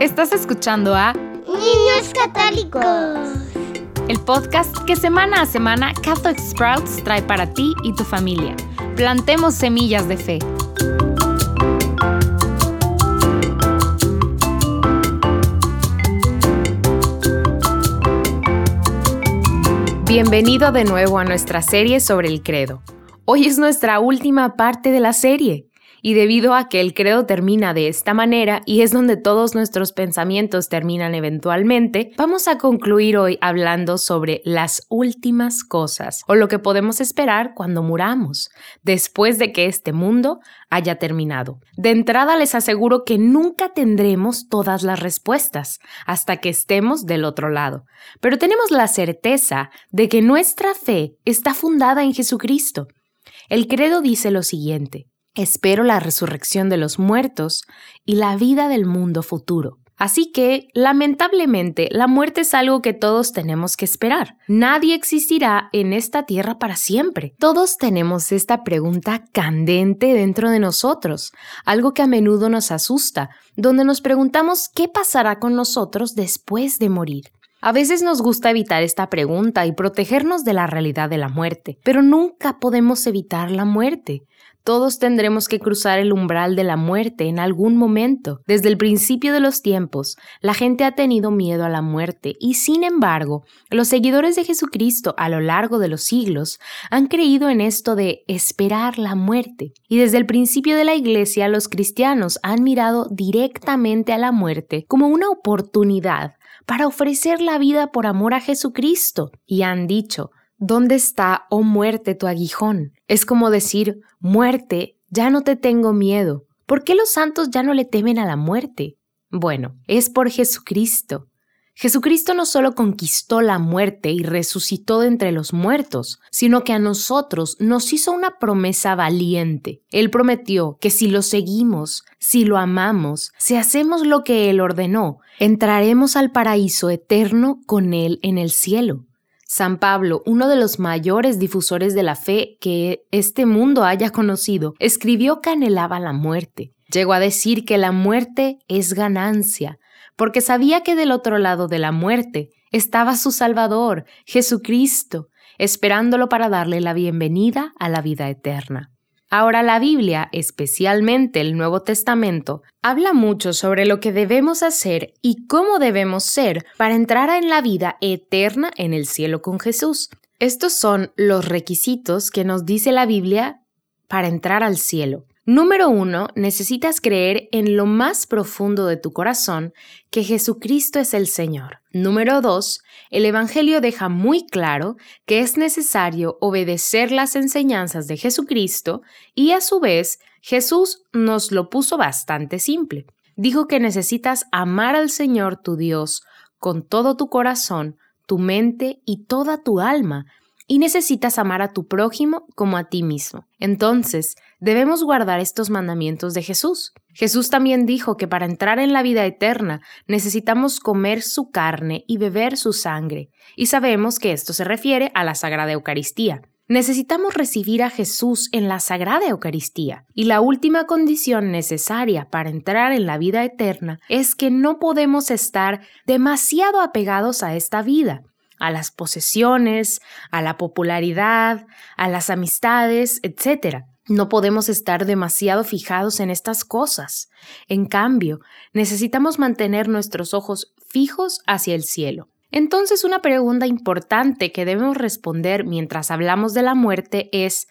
Estás escuchando a Niños Católicos. El podcast que semana a semana Catholic Sprouts trae para ti y tu familia. Plantemos semillas de fe. Bienvenido de nuevo a nuestra serie sobre el credo. Hoy es nuestra última parte de la serie. Y debido a que el credo termina de esta manera y es donde todos nuestros pensamientos terminan eventualmente, vamos a concluir hoy hablando sobre las últimas cosas o lo que podemos esperar cuando muramos, después de que este mundo haya terminado. De entrada les aseguro que nunca tendremos todas las respuestas hasta que estemos del otro lado, pero tenemos la certeza de que nuestra fe está fundada en Jesucristo. El credo dice lo siguiente, Espero la resurrección de los muertos y la vida del mundo futuro. Así que, lamentablemente, la muerte es algo que todos tenemos que esperar. Nadie existirá en esta tierra para siempre. Todos tenemos esta pregunta candente dentro de nosotros, algo que a menudo nos asusta, donde nos preguntamos qué pasará con nosotros después de morir. A veces nos gusta evitar esta pregunta y protegernos de la realidad de la muerte, pero nunca podemos evitar la muerte. Todos tendremos que cruzar el umbral de la muerte en algún momento. Desde el principio de los tiempos, la gente ha tenido miedo a la muerte y sin embargo, los seguidores de Jesucristo a lo largo de los siglos han creído en esto de esperar la muerte. Y desde el principio de la Iglesia, los cristianos han mirado directamente a la muerte como una oportunidad para ofrecer la vida por amor a Jesucristo y han dicho, ¿Dónde está, oh muerte, tu aguijón? Es como decir, muerte, ya no te tengo miedo. ¿Por qué los santos ya no le temen a la muerte? Bueno, es por Jesucristo. Jesucristo no solo conquistó la muerte y resucitó de entre los muertos, sino que a nosotros nos hizo una promesa valiente. Él prometió que si lo seguimos, si lo amamos, si hacemos lo que Él ordenó, entraremos al paraíso eterno con Él en el cielo. San Pablo, uno de los mayores difusores de la fe que este mundo haya conocido, escribió que anhelaba la muerte. Llegó a decir que la muerte es ganancia, porque sabía que del otro lado de la muerte estaba su Salvador, Jesucristo, esperándolo para darle la bienvenida a la vida eterna. Ahora la Biblia, especialmente el Nuevo Testamento, habla mucho sobre lo que debemos hacer y cómo debemos ser para entrar en la vida eterna en el cielo con Jesús. Estos son los requisitos que nos dice la Biblia para entrar al cielo. Número uno, necesitas creer en lo más profundo de tu corazón que Jesucristo es el Señor. Número dos, el Evangelio deja muy claro que es necesario obedecer las enseñanzas de Jesucristo y a su vez Jesús nos lo puso bastante simple. Dijo que necesitas amar al Señor tu Dios con todo tu corazón, tu mente y toda tu alma, y necesitas amar a tu prójimo como a ti mismo. Entonces, debemos guardar estos mandamientos de Jesús. Jesús también dijo que para entrar en la vida eterna necesitamos comer su carne y beber su sangre, y sabemos que esto se refiere a la Sagrada Eucaristía. Necesitamos recibir a Jesús en la Sagrada Eucaristía, y la última condición necesaria para entrar en la vida eterna es que no podemos estar demasiado apegados a esta vida a las posesiones, a la popularidad, a las amistades, etc. No podemos estar demasiado fijados en estas cosas. En cambio, necesitamos mantener nuestros ojos fijos hacia el cielo. Entonces, una pregunta importante que debemos responder mientras hablamos de la muerte es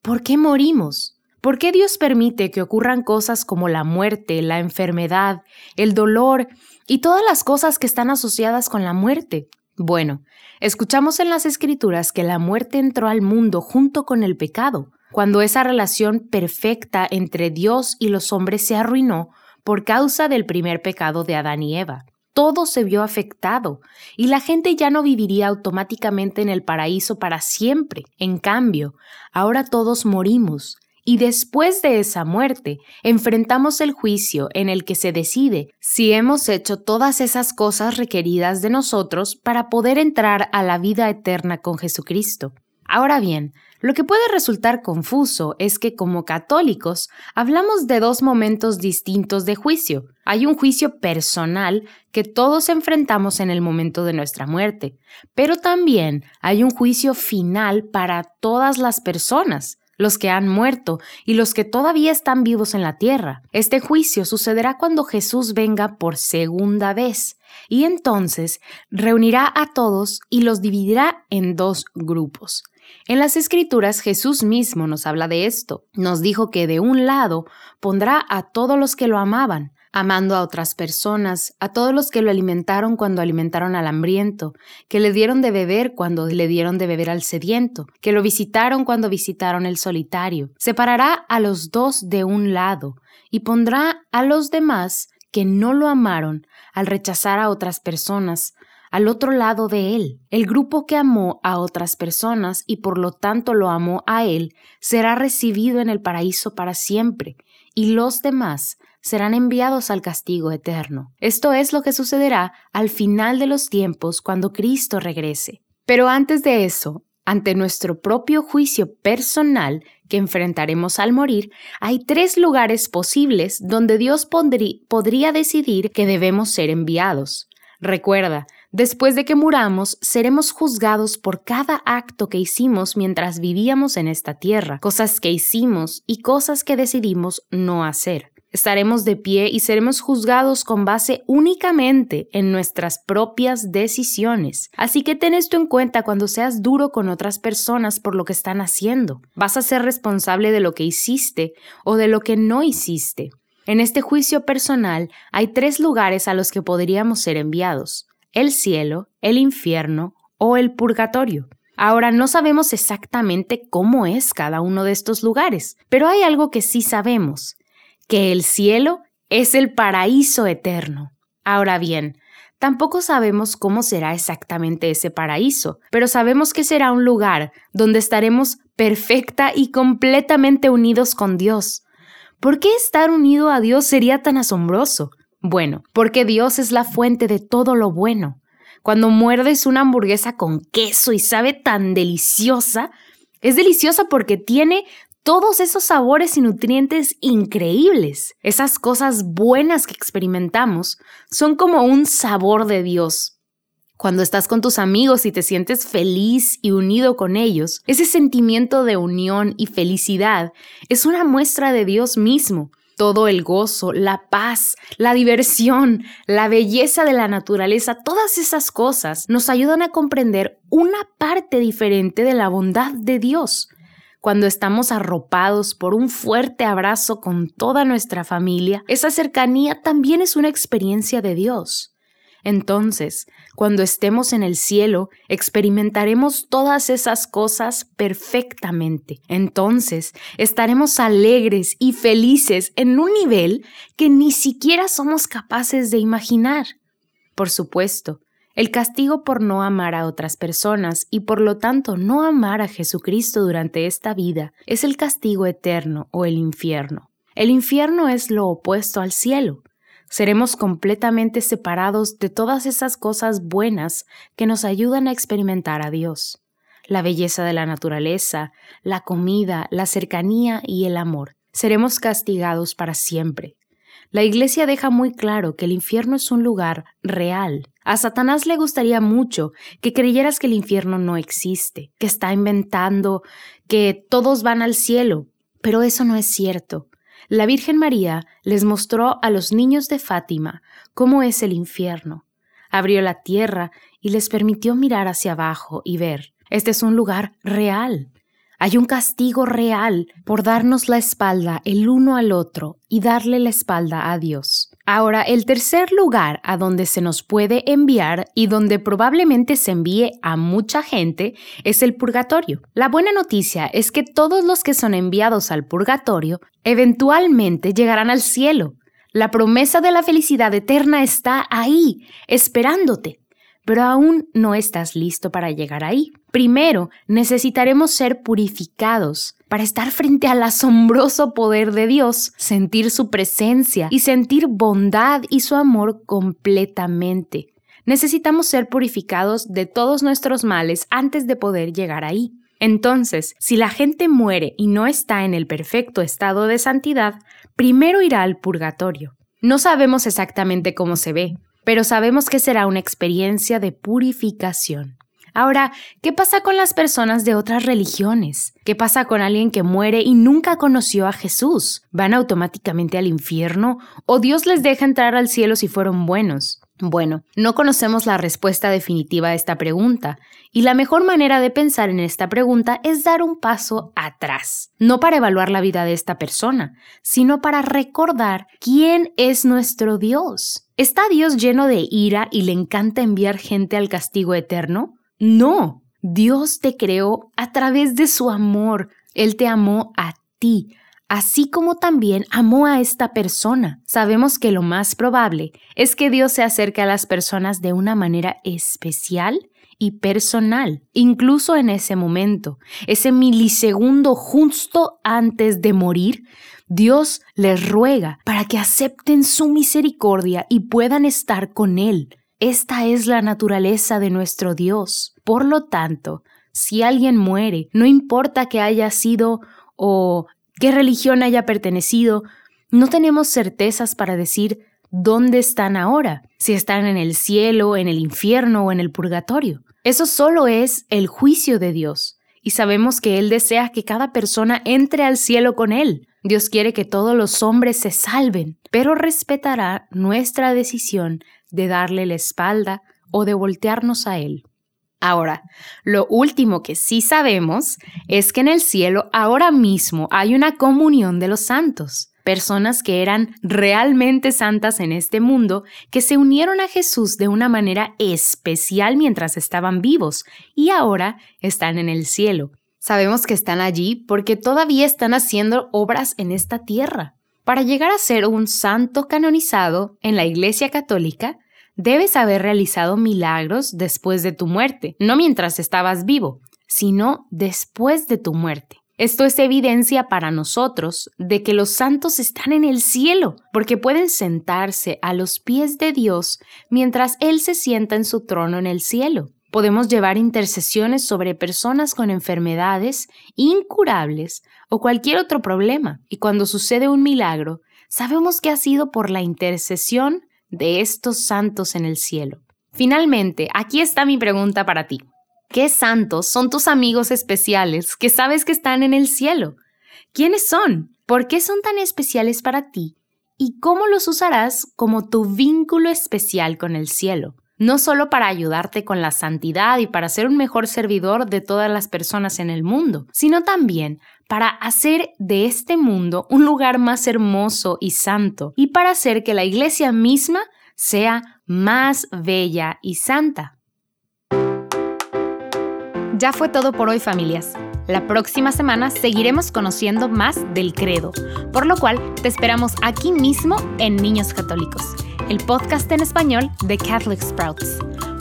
¿por qué morimos? ¿Por qué Dios permite que ocurran cosas como la muerte, la enfermedad, el dolor y todas las cosas que están asociadas con la muerte? Bueno, escuchamos en las escrituras que la muerte entró al mundo junto con el pecado, cuando esa relación perfecta entre Dios y los hombres se arruinó por causa del primer pecado de Adán y Eva. Todo se vio afectado y la gente ya no viviría automáticamente en el paraíso para siempre. En cambio, ahora todos morimos y después de esa muerte enfrentamos el juicio en el que se decide si hemos hecho todas esas cosas requeridas de nosotros para poder entrar a la vida eterna con Jesucristo. Ahora bien, Lo que puede resultar confuso es que como católicos hablamos de dos momentos distintos de juicio. Hay un juicio personal que todos enfrentamos en el momento de nuestra muerte, pero también hay un juicio final para todas las personas los que han muerto y los que todavía están vivos en la tierra. Este juicio sucederá cuando Jesús venga por segunda vez, y entonces reunirá a todos y los dividirá en dos grupos. En las Escrituras Jesús mismo nos habla de esto. Nos dijo que de un lado pondrá a todos los que lo amaban, amando a otras personas, a todos los que lo alimentaron cuando alimentaron al hambriento, que le dieron de beber cuando le dieron de beber al sediento, que lo visitaron cuando visitaron el solitario. Separará a los dos de un lado y pondrá a los demás que no lo amaron al rechazar a otras personas, al otro lado de él. El grupo que amó a otras personas y por lo tanto lo amó a él será recibido en el paraíso para siempre, y los demás serán enviados al castigo eterno. Esto es lo que sucederá al final de los tiempos cuando Cristo regrese. Pero antes de eso, ante nuestro propio juicio personal que enfrentaremos al morir, hay tres lugares posibles donde Dios podría decidir que debemos ser enviados. Recuerda, después de que muramos, seremos juzgados por cada acto que hicimos mientras vivíamos en esta tierra, cosas que hicimos y cosas que decidimos no hacer. Estaremos de pie y seremos juzgados con base únicamente en nuestras propias decisiones. Así que ten esto en cuenta cuando seas duro con otras personas por lo que están haciendo. Vas a ser responsable de lo que hiciste o de lo que no hiciste. En este juicio personal hay tres lugares a los que podríamos ser enviados. El cielo, el infierno o el purgatorio. Ahora no sabemos exactamente cómo es cada uno de estos lugares, pero hay algo que sí sabemos que el cielo es el paraíso eterno. Ahora bien, tampoco sabemos cómo será exactamente ese paraíso, pero sabemos que será un lugar donde estaremos perfecta y completamente unidos con Dios. ¿Por qué estar unido a Dios sería tan asombroso? Bueno, porque Dios es la fuente de todo lo bueno. Cuando muerdes una hamburguesa con queso y sabe tan deliciosa, es deliciosa porque tiene todos esos sabores y nutrientes increíbles. Esas cosas buenas que experimentamos son como un sabor de Dios. Cuando estás con tus amigos y te sientes feliz y unido con ellos, ese sentimiento de unión y felicidad es una muestra de Dios mismo. Todo el gozo, la paz, la diversión, la belleza de la naturaleza, todas esas cosas nos ayudan a comprender una parte diferente de la bondad de Dios cuando estamos arropados por un fuerte abrazo con toda nuestra familia, esa cercanía también es una experiencia de Dios. Entonces, cuando estemos en el cielo, experimentaremos todas esas cosas perfectamente. Entonces, estaremos alegres y felices en un nivel que ni siquiera somos capaces de imaginar. Por supuesto, el castigo por no amar a otras personas y por lo tanto no amar a Jesucristo durante esta vida es el castigo eterno o el infierno. El infierno es lo opuesto al cielo. Seremos completamente separados de todas esas cosas buenas que nos ayudan a experimentar a Dios. La belleza de la naturaleza, la comida, la cercanía y el amor. Seremos castigados para siempre. La Iglesia deja muy claro que el infierno es un lugar real. A Satanás le gustaría mucho que creyeras que el infierno no existe, que está inventando, que todos van al cielo, pero eso no es cierto. La Virgen María les mostró a los niños de Fátima cómo es el infierno. Abrió la tierra y les permitió mirar hacia abajo y ver. Este es un lugar real. Hay un castigo real por darnos la espalda el uno al otro y darle la espalda a Dios. Ahora, el tercer lugar a donde se nos puede enviar y donde probablemente se envíe a mucha gente es el purgatorio. La buena noticia es que todos los que son enviados al purgatorio eventualmente llegarán al cielo. La promesa de la felicidad eterna está ahí, esperándote pero aún no estás listo para llegar ahí. Primero, necesitaremos ser purificados para estar frente al asombroso poder de Dios, sentir su presencia y sentir bondad y su amor completamente. Necesitamos ser purificados de todos nuestros males antes de poder llegar ahí. Entonces, si la gente muere y no está en el perfecto estado de santidad, primero irá al purgatorio. No sabemos exactamente cómo se ve, pero sabemos que será una experiencia de purificación. Ahora, ¿qué pasa con las personas de otras religiones? ¿Qué pasa con alguien que muere y nunca conoció a Jesús? ¿Van automáticamente al infierno? ¿O Dios les deja entrar al cielo si fueron buenos? Bueno, no conocemos la respuesta definitiva a esta pregunta, y la mejor manera de pensar en esta pregunta es dar un paso atrás, no para evaluar la vida de esta persona, sino para recordar quién es nuestro Dios. ¿Está Dios lleno de ira y le encanta enviar gente al castigo eterno? No, Dios te creó a través de su amor, Él te amó a ti, así como también amó a esta persona. Sabemos que lo más probable es que Dios se acerque a las personas de una manera especial y personal, incluso en ese momento, ese milisegundo justo antes de morir, Dios les ruega para que acepten su misericordia y puedan estar con Él. Esta es la naturaleza de nuestro Dios. Por lo tanto, si alguien muere, no importa que haya sido o qué religión haya pertenecido, no tenemos certezas para decir dónde están ahora, si están en el cielo, en el infierno o en el purgatorio. Eso solo es el juicio de Dios, y sabemos que Él desea que cada persona entre al cielo con Él. Dios quiere que todos los hombres se salven, pero respetará nuestra decisión de darle la espalda o de voltearnos a Él. Ahora, lo último que sí sabemos es que en el cielo ahora mismo hay una comunión de los santos, personas que eran realmente santas en este mundo, que se unieron a Jesús de una manera especial mientras estaban vivos y ahora están en el cielo. Sabemos que están allí porque todavía están haciendo obras en esta tierra. Para llegar a ser un santo canonizado en la Iglesia Católica, debes haber realizado milagros después de tu muerte, no mientras estabas vivo, sino después de tu muerte. Esto es evidencia para nosotros de que los santos están en el cielo, porque pueden sentarse a los pies de Dios mientras Él se sienta en su trono en el cielo. Podemos llevar intercesiones sobre personas con enfermedades incurables o cualquier otro problema, y cuando sucede un milagro, sabemos que ha sido por la intercesión de estos santos en el cielo. Finalmente, aquí está mi pregunta para ti. ¿Qué santos son tus amigos especiales que sabes que están en el cielo? ¿Quiénes son? ¿Por qué son tan especiales para ti? ¿Y cómo los usarás como tu vínculo especial con el cielo? No solo para ayudarte con la santidad y para ser un mejor servidor de todas las personas en el mundo, sino también para hacer de este mundo un lugar más hermoso y santo y para hacer que la iglesia misma sea más bella y santa. Ya fue todo por hoy familias. La próxima semana seguiremos conociendo más del credo, por lo cual te esperamos aquí mismo en Niños Católicos, el podcast en español de Catholic Sprouts.